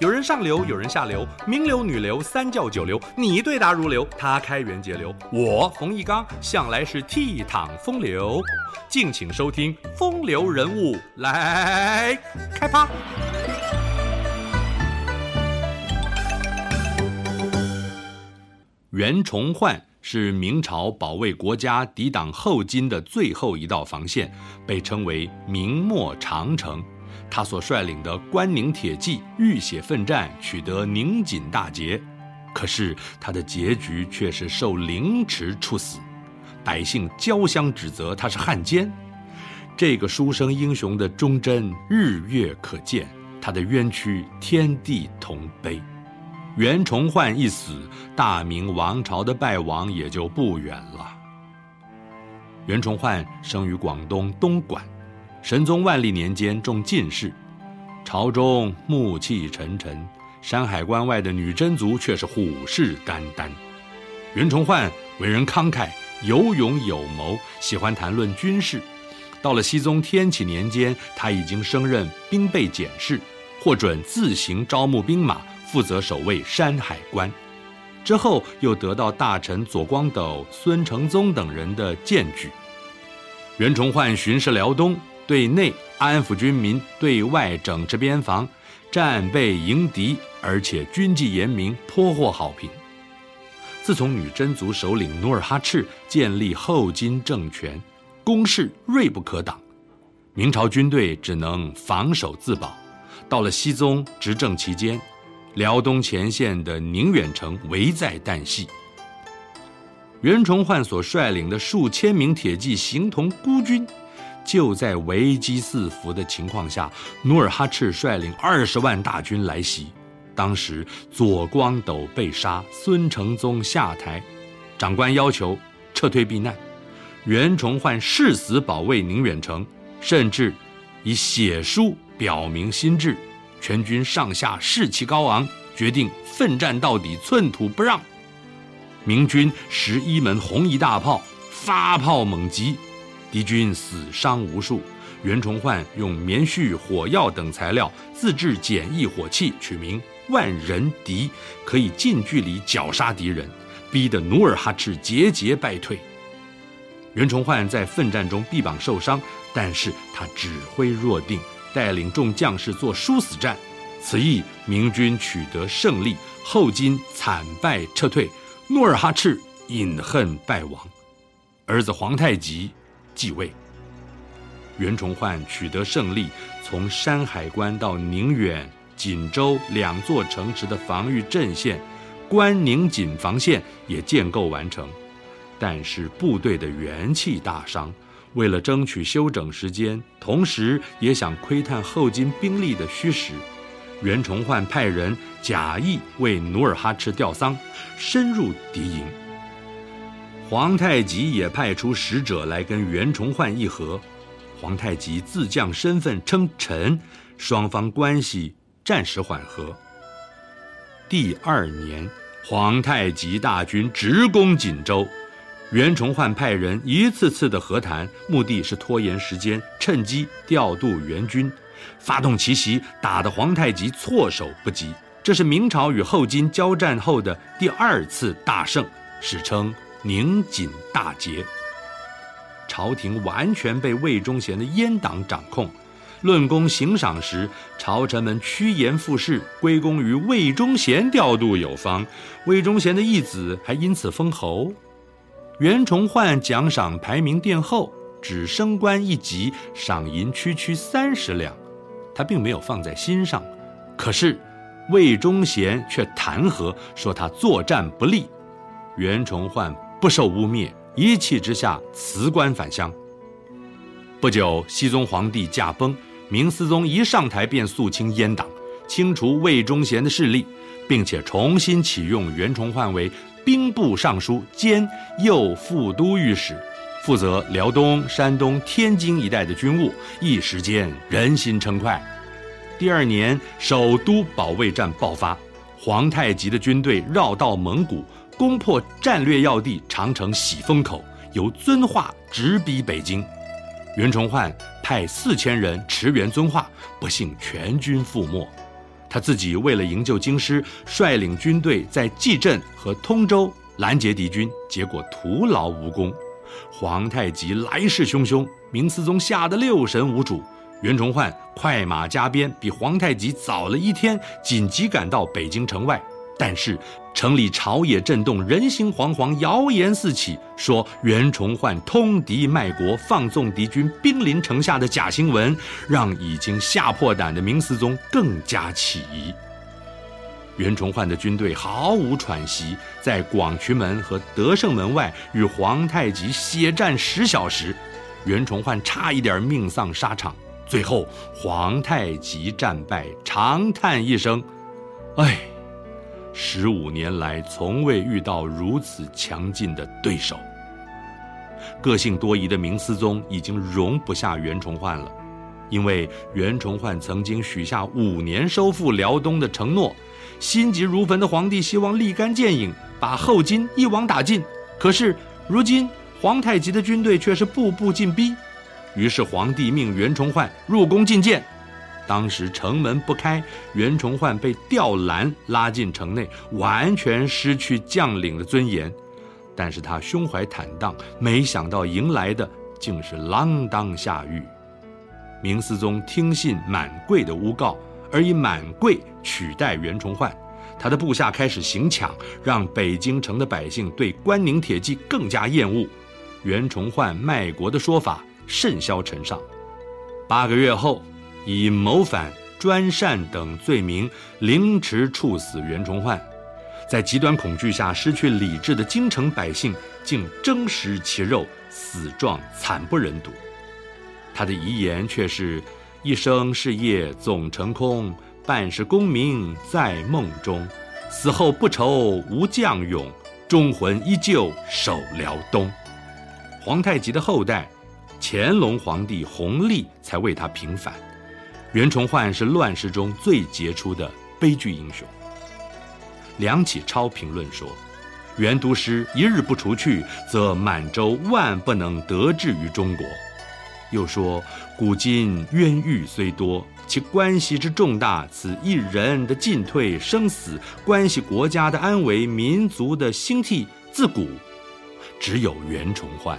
有人上流，有人下流，名流、女流、三教九流，你对答如流，他开源节流，我冯一刚向来是倜傥风流。敬请收听《风流人物》来开趴。袁崇焕是明朝保卫国家、抵挡后金的最后一道防线，被称为明末长城。他所率领的关宁铁骑浴血奋战，取得宁锦大捷，可是他的结局却是受凌迟处死，百姓交相指责他是汉奸。这个书生英雄的忠贞日月可见，他的冤屈天地同悲。袁崇焕一死，大明王朝的败亡也就不远了。袁崇焕生于广东东莞。神宗万历年间中进士，朝中暮气沉沉，山海关外的女真族却是虎视眈眈。袁崇焕为人慷慨，有勇有谋，喜欢谈论军事。到了熹宗天启年间，他已经升任兵备检事，获准自行招募兵马，负责守卫山海关。之后又得到大臣左光斗、孙承宗等人的荐举。袁崇焕巡视辽东。对内安抚军民，对外整治边防，战备迎敌，而且军纪严明，颇获好评。自从女真族首领努尔哈赤建立后金政权，攻势锐不可挡，明朝军队只能防守自保。到了熹宗执政期间，辽东前线的宁远城危在旦夕，袁崇焕所率领的数千名铁骑形同孤军。就在危机四伏的情况下，努尔哈赤率领二十万大军来袭。当时左光斗被杀，孙承宗下台，长官要求撤退避难。袁崇焕誓死保卫宁远城，甚至以血书表明心志。全军上下士气高昂，决定奋战到底，寸土不让。明军十一门红夷大炮发炮猛击。敌军死伤无数，袁崇焕用棉絮、火药等材料自制简易火器，取名“万人敌”，可以近距离绞杀敌人，逼得努尔哈赤节节败退。袁崇焕在奋战中臂膀受伤，但是他指挥若定，带领众将士做殊死战，此役明军取得胜利，后金惨败撤退，努尔哈赤饮恨败亡，儿子皇太极。继位，袁崇焕取得胜利，从山海关到宁远、锦州两座城池的防御阵线，关宁锦防线也建构完成，但是部队的元气大伤。为了争取休整时间，同时也想窥探后金兵力的虚实，袁崇焕派人假意为努尔哈赤吊丧，深入敌营。皇太极也派出使者来跟袁崇焕议和，皇太极自降身份称臣，双方关系暂时缓和。第二年，皇太极大军直攻锦州，袁崇焕派人一次次的和谈，目的是拖延时间，趁机调度援军，发动奇袭，打得皇太极措手不及。这是明朝与后金交战后的第二次大胜，史称。宁锦大捷，朝廷完全被魏忠贤的阉党掌控。论功行赏时，朝臣们趋炎附势，归功于魏忠贤调度有方。魏忠贤的义子还因此封侯。袁崇焕奖赏排名殿后，只升官一级，赏银区区三十两，他并没有放在心上。可是魏忠贤却弹劾说他作战不利。袁崇焕。不受污蔑，一气之下辞官返乡。不久，熹宗皇帝驾崩，明思宗一上台便肃清阉党，清除魏忠贤的势力，并且重新启用袁崇焕为兵部尚书兼右副都御史，负责辽东、山东、天津一带的军务。一时间人心称快。第二年，首都保卫战爆发，皇太极的军队绕道蒙古。攻破战略要地长城喜峰口，由遵化直逼北京。袁崇焕派四千人驰援遵化，不幸全军覆没。他自己为了营救京师，率领军队在蓟镇和通州拦截敌军，结果徒劳无功。皇太极来势汹汹，明思宗吓得六神无主。袁崇焕快马加鞭，比皇太极早了一天，紧急赶到北京城外。但是城里朝野震动，人心惶惶，谣言四起，说袁崇焕通敌卖国，放纵敌军兵临城下的假新闻，让已经吓破胆的明思宗更加起疑。袁崇焕的军队毫无喘息，在广渠门和德胜门外与皇太极血战十小时，袁崇焕差一点命丧沙场。最后，皇太极战败，长叹一声：“哎，十五年来从未遇到如此强劲的对手。”个性多疑的明思宗已经容不下袁崇焕了，因为袁崇焕曾经许下五年收复辽东的承诺，心急如焚的皇帝希望立竿见影，把后金一网打尽。可是如今皇太极的军队却是步步进逼。于是皇帝命袁崇焕入宫觐见，当时城门不开，袁崇焕被吊篮拉进城内，完全失去将领的尊严。但是他胸怀坦荡，没想到迎来的竟是锒铛下狱。明思宗听信满贵的诬告，而以满贵取代袁崇焕，他的部下开始行抢，让北京城的百姓对关宁铁骑更加厌恶。袁崇焕卖国的说法。甚嚣尘上，八个月后，以谋反、专擅等罪名凌迟处死袁崇焕。在极端恐惧下失去理智的京城百姓，竟争食其肉，死状惨不忍睹。他的遗言却是：一生事业总成空，半世功名在梦中，死后不愁无将勇，忠魂依旧守辽东。皇太极的后代。乾隆皇帝弘历才为他平反，袁崇焕是乱世中最杰出的悲剧英雄。梁启超评论说：“袁都师一日不除去，则满洲万不能得志于中国。”又说：“古今冤狱虽多，其关系之重大，此一人的进退生死，关系国家的安危、民族的兴替，自古只有袁崇焕。”